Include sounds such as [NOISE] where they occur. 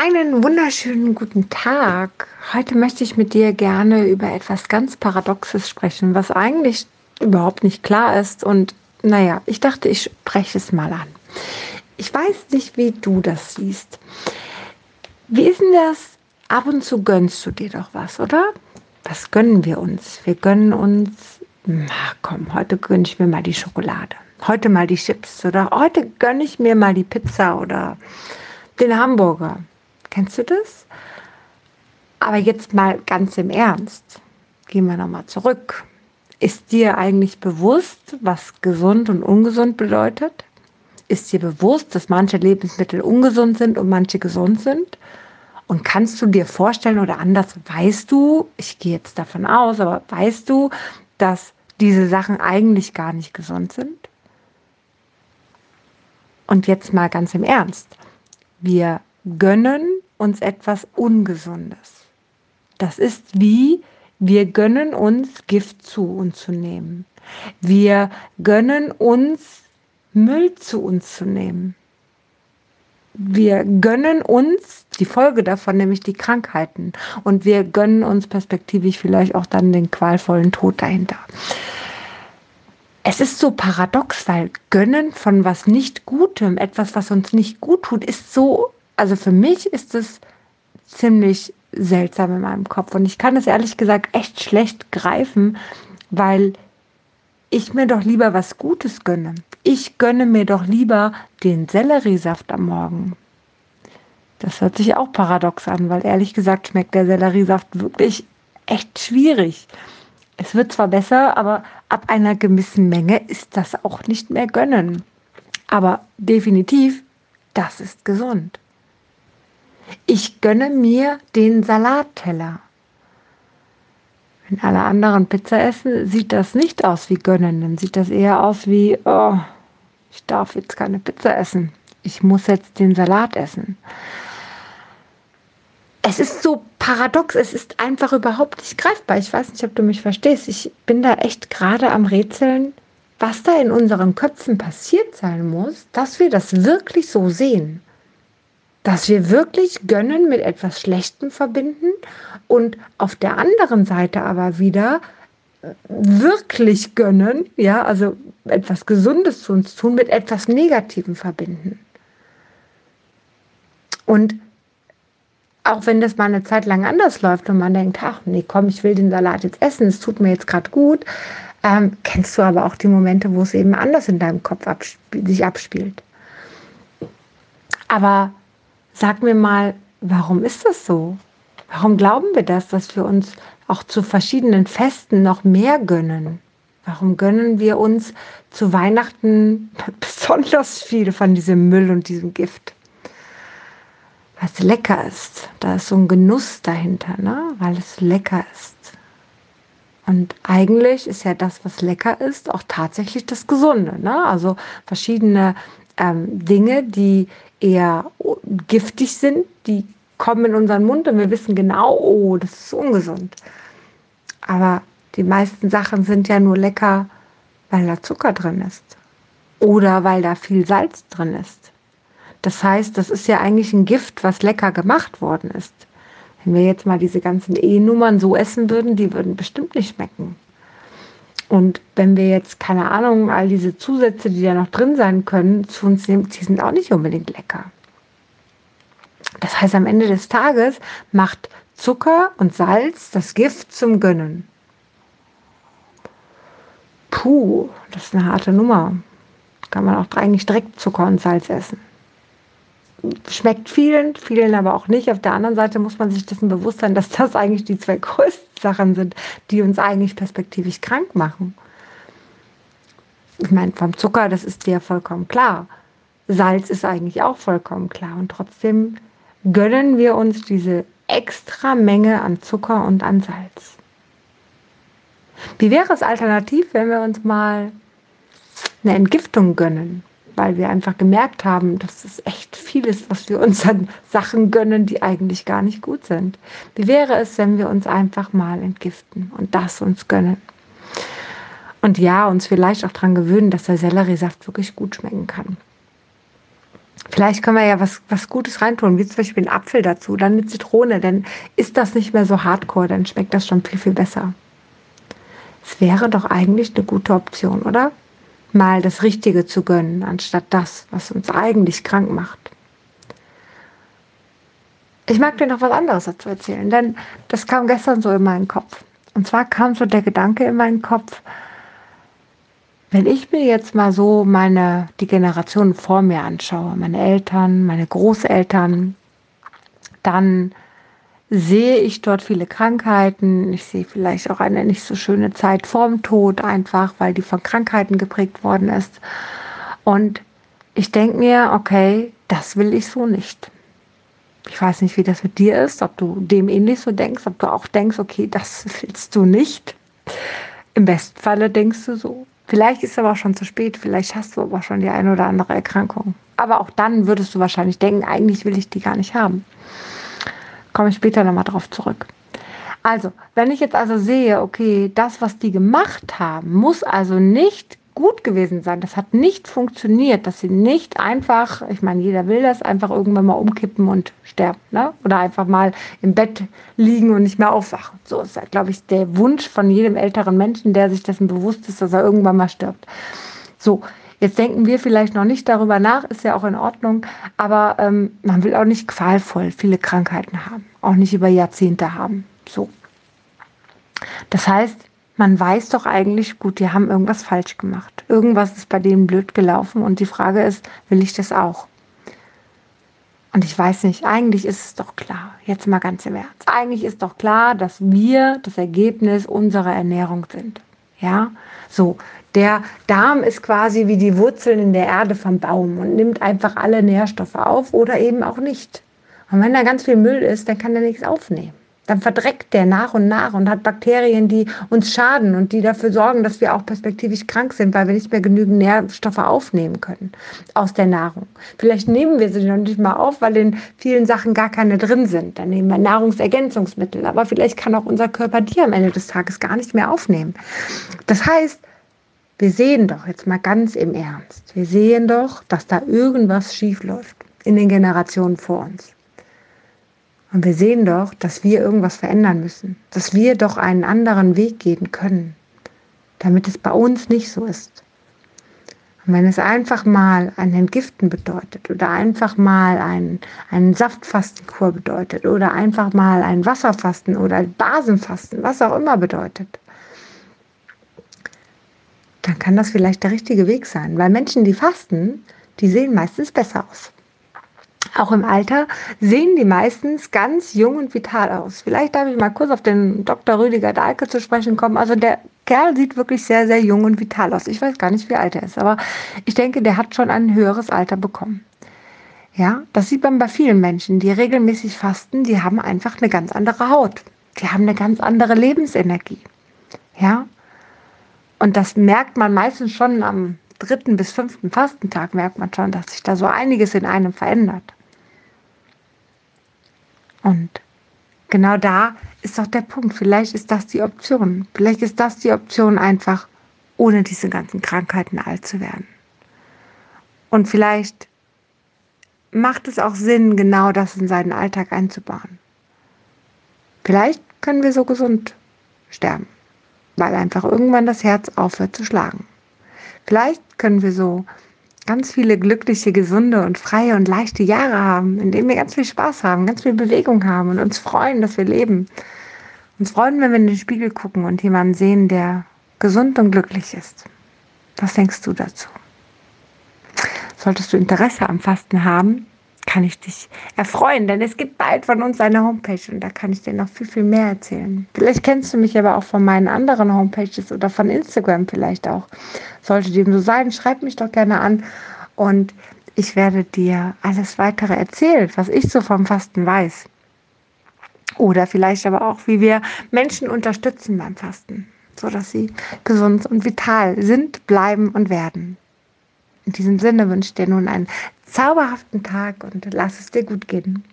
Einen wunderschönen guten Tag. Heute möchte ich mit dir gerne über etwas ganz Paradoxes sprechen, was eigentlich überhaupt nicht klar ist. Und naja, ich dachte, ich spreche es mal an. Ich weiß nicht, wie du das siehst. Wie ist denn das? Ab und zu gönnst du dir doch was, oder? Was gönnen wir uns? Wir gönnen uns, na komm, heute gönne ich mir mal die Schokolade. Heute mal die Chips oder heute gönne ich mir mal die Pizza oder den Hamburger. Kennst du das? Aber jetzt mal ganz im Ernst. Gehen wir nochmal zurück. Ist dir eigentlich bewusst, was gesund und ungesund bedeutet? Ist dir bewusst, dass manche Lebensmittel ungesund sind und manche gesund sind? Und kannst du dir vorstellen oder anders, weißt du, ich gehe jetzt davon aus, aber weißt du, dass diese Sachen eigentlich gar nicht gesund sind? Und jetzt mal ganz im Ernst. Wir gönnen uns etwas Ungesundes. Das ist wie wir gönnen uns Gift zu uns zu nehmen. Wir gönnen uns Müll zu uns zu nehmen. Wir gönnen uns die Folge davon, nämlich die Krankheiten. Und wir gönnen uns perspektivisch vielleicht auch dann den qualvollen Tod dahinter. Es ist so paradox, weil Gönnen von was nicht Gutem, etwas, was uns nicht gut tut, ist so also für mich ist es ziemlich seltsam in meinem Kopf und ich kann es ehrlich gesagt echt schlecht greifen, weil ich mir doch lieber was Gutes gönne. Ich gönne mir doch lieber den Selleriesaft am Morgen. Das hört sich auch paradox an, weil ehrlich gesagt schmeckt der Selleriesaft wirklich echt schwierig. Es wird zwar besser, aber ab einer gewissen Menge ist das auch nicht mehr gönnen. Aber definitiv, das ist gesund. Ich gönne mir den Salatteller. Wenn alle anderen Pizza essen, sieht das nicht aus wie gönnen. Dann sieht das eher aus wie, oh, ich darf jetzt keine Pizza essen. Ich muss jetzt den Salat essen. Es ist so paradox, es ist einfach überhaupt nicht greifbar. Ich weiß nicht, ob du mich verstehst. Ich bin da echt gerade am Rätseln, was da in unseren Köpfen passiert sein muss, dass wir das wirklich so sehen dass wir wirklich Gönnen mit etwas Schlechtem verbinden und auf der anderen Seite aber wieder äh, wirklich gönnen, ja, also etwas Gesundes zu uns tun, mit etwas Negativem verbinden. Und auch wenn das mal eine Zeit lang anders läuft und man denkt, ach nee, komm, ich will den Salat jetzt essen, es tut mir jetzt gerade gut, ähm, kennst du aber auch die Momente, wo es eben anders in deinem Kopf absp sich abspielt. Aber Sag mir mal, warum ist das so? Warum glauben wir das, dass wir uns auch zu verschiedenen Festen noch mehr gönnen? Warum gönnen wir uns zu Weihnachten [LAUGHS] besonders viel von diesem Müll und diesem Gift? Weil es lecker ist. Da ist so ein Genuss dahinter, ne? weil es lecker ist. Und eigentlich ist ja das, was lecker ist, auch tatsächlich das Gesunde. Ne? Also verschiedene ähm, Dinge, die eher giftig sind, die kommen in unseren Mund und wir wissen genau, oh, das ist ungesund. Aber die meisten Sachen sind ja nur lecker, weil da Zucker drin ist oder weil da viel Salz drin ist. Das heißt, das ist ja eigentlich ein Gift, was lecker gemacht worden ist. Wenn wir jetzt mal diese ganzen E-Nummern so essen würden, die würden bestimmt nicht schmecken. Und wenn wir jetzt, keine Ahnung, all diese Zusätze, die da noch drin sein können, zu uns nehmen, die sind auch nicht unbedingt lecker. Das heißt, am Ende des Tages macht Zucker und Salz das Gift zum Gönnen. Puh, das ist eine harte Nummer. Kann man auch eigentlich direkt Zucker und Salz essen. Schmeckt vielen, vielen aber auch nicht. Auf der anderen Seite muss man sich dessen bewusst sein, dass das eigentlich die zwei [LAUGHS] größten Sachen sind, die uns eigentlich perspektivisch krank machen. Ich meine, vom Zucker, das ist dir vollkommen klar. Salz ist eigentlich auch vollkommen klar. Und trotzdem gönnen wir uns diese extra Menge an Zucker und an Salz. Wie wäre es alternativ, wenn wir uns mal eine Entgiftung gönnen? Weil wir einfach gemerkt haben, dass es echt viel ist, was wir uns an Sachen gönnen, die eigentlich gar nicht gut sind. Wie wäre es, wenn wir uns einfach mal entgiften und das uns gönnen? Und ja, uns vielleicht auch daran gewöhnen, dass der Selleriesaft wirklich gut schmecken kann. Vielleicht können wir ja was, was Gutes reintun, wie zum Beispiel einen Apfel dazu, dann eine Zitrone, dann ist das nicht mehr so hardcore, dann schmeckt das schon viel, viel besser. Es wäre doch eigentlich eine gute Option, oder? Mal das Richtige zu gönnen, anstatt das, was uns eigentlich krank macht. Ich mag dir noch was anderes dazu erzählen, denn das kam gestern so in meinen Kopf. Und zwar kam so der Gedanke in meinen Kopf, wenn ich mir jetzt mal so meine, die Generationen vor mir anschaue, meine Eltern, meine Großeltern, dann sehe ich dort viele Krankheiten. Ich sehe vielleicht auch eine nicht so schöne Zeit vorm Tod, einfach weil die von Krankheiten geprägt worden ist. Und ich denke mir, okay, das will ich so nicht. Ich weiß nicht, wie das mit dir ist, ob du dem ähnlich so denkst, ob du auch denkst, okay, das [LAUGHS] willst du nicht. Im besten Falle denkst du so. Vielleicht ist es aber auch schon zu spät, vielleicht hast du aber schon die eine oder andere Erkrankung. Aber auch dann würdest du wahrscheinlich denken, eigentlich will ich die gar nicht haben. Komme ich später nochmal drauf zurück. Also, wenn ich jetzt also sehe, okay, das, was die gemacht haben, muss also nicht gut gewesen sein. Das hat nicht funktioniert, dass sie nicht einfach, ich meine, jeder will das, einfach irgendwann mal umkippen und sterben. Ne? Oder einfach mal im Bett liegen und nicht mehr aufwachen. So ist, glaube ich, der Wunsch von jedem älteren Menschen, der sich dessen bewusst ist, dass er irgendwann mal stirbt. So, Jetzt denken wir vielleicht noch nicht darüber nach, ist ja auch in Ordnung, aber ähm, man will auch nicht qualvoll viele Krankheiten haben, auch nicht über Jahrzehnte haben. So. Das heißt, man weiß doch eigentlich, gut, die haben irgendwas falsch gemacht. Irgendwas ist bei denen blöd gelaufen und die Frage ist, will ich das auch? Und ich weiß nicht, eigentlich ist es doch klar, jetzt mal ganz im Ernst. Eigentlich ist doch klar, dass wir das Ergebnis unserer Ernährung sind. Ja, so. Der Darm ist quasi wie die Wurzeln in der Erde vom Baum und nimmt einfach alle Nährstoffe auf oder eben auch nicht. Und wenn da ganz viel Müll ist, dann kann er nichts aufnehmen dann verdreckt der nach und nach und hat Bakterien, die uns schaden und die dafür sorgen, dass wir auch perspektivisch krank sind, weil wir nicht mehr genügend Nährstoffe aufnehmen können aus der Nahrung. Vielleicht nehmen wir sie noch nicht mal auf, weil in vielen Sachen gar keine drin sind. Dann nehmen wir Nahrungsergänzungsmittel, aber vielleicht kann auch unser Körper die am Ende des Tages gar nicht mehr aufnehmen. Das heißt, wir sehen doch jetzt mal ganz im Ernst, wir sehen doch, dass da irgendwas schief läuft in den Generationen vor uns. Und wir sehen doch, dass wir irgendwas verändern müssen, dass wir doch einen anderen Weg gehen können, damit es bei uns nicht so ist. Und wenn es einfach mal ein Entgiften bedeutet oder einfach mal ein, einen Saftfastenkur bedeutet oder einfach mal ein Wasserfasten oder Basenfasten, was auch immer bedeutet, dann kann das vielleicht der richtige Weg sein. Weil Menschen, die fasten, die sehen meistens besser aus auch im Alter, sehen die meistens ganz jung und vital aus. Vielleicht darf ich mal kurz auf den Dr. Rüdiger Dahlke zu sprechen kommen. Also der Kerl sieht wirklich sehr, sehr jung und vital aus. Ich weiß gar nicht, wie alt er ist, aber ich denke, der hat schon ein höheres Alter bekommen. Ja, das sieht man bei vielen Menschen, die regelmäßig fasten, die haben einfach eine ganz andere Haut. Die haben eine ganz andere Lebensenergie. Ja, und das merkt man meistens schon am dritten bis fünften Fastentag, merkt man schon, dass sich da so einiges in einem verändert. Und genau da ist doch der Punkt. Vielleicht ist das die Option. Vielleicht ist das die Option, einfach ohne diese ganzen Krankheiten alt zu werden. Und vielleicht macht es auch Sinn, genau das in seinen Alltag einzubauen. Vielleicht können wir so gesund sterben, weil einfach irgendwann das Herz aufhört zu schlagen. Vielleicht können wir so ganz viele glückliche, gesunde und freie und leichte Jahre haben, in denen wir ganz viel Spaß haben, ganz viel Bewegung haben und uns freuen, dass wir leben. Uns freuen, wenn wir in den Spiegel gucken und jemanden sehen, der gesund und glücklich ist. Was denkst du dazu? Solltest du Interesse am Fasten haben, kann ich dich erfreuen, denn es gibt bald von uns eine Homepage und da kann ich dir noch viel, viel mehr erzählen. Vielleicht kennst du mich aber auch von meinen anderen Homepages oder von Instagram vielleicht auch. Sollte dem so sein, schreib mich doch gerne an und ich werde dir alles weitere erzählen, was ich so vom Fasten weiß. Oder vielleicht aber auch, wie wir Menschen unterstützen beim Fasten, sodass sie gesund und vital sind, bleiben und werden. In diesem Sinne wünsche ich dir nun einen zauberhaften Tag und lass es dir gut gehen.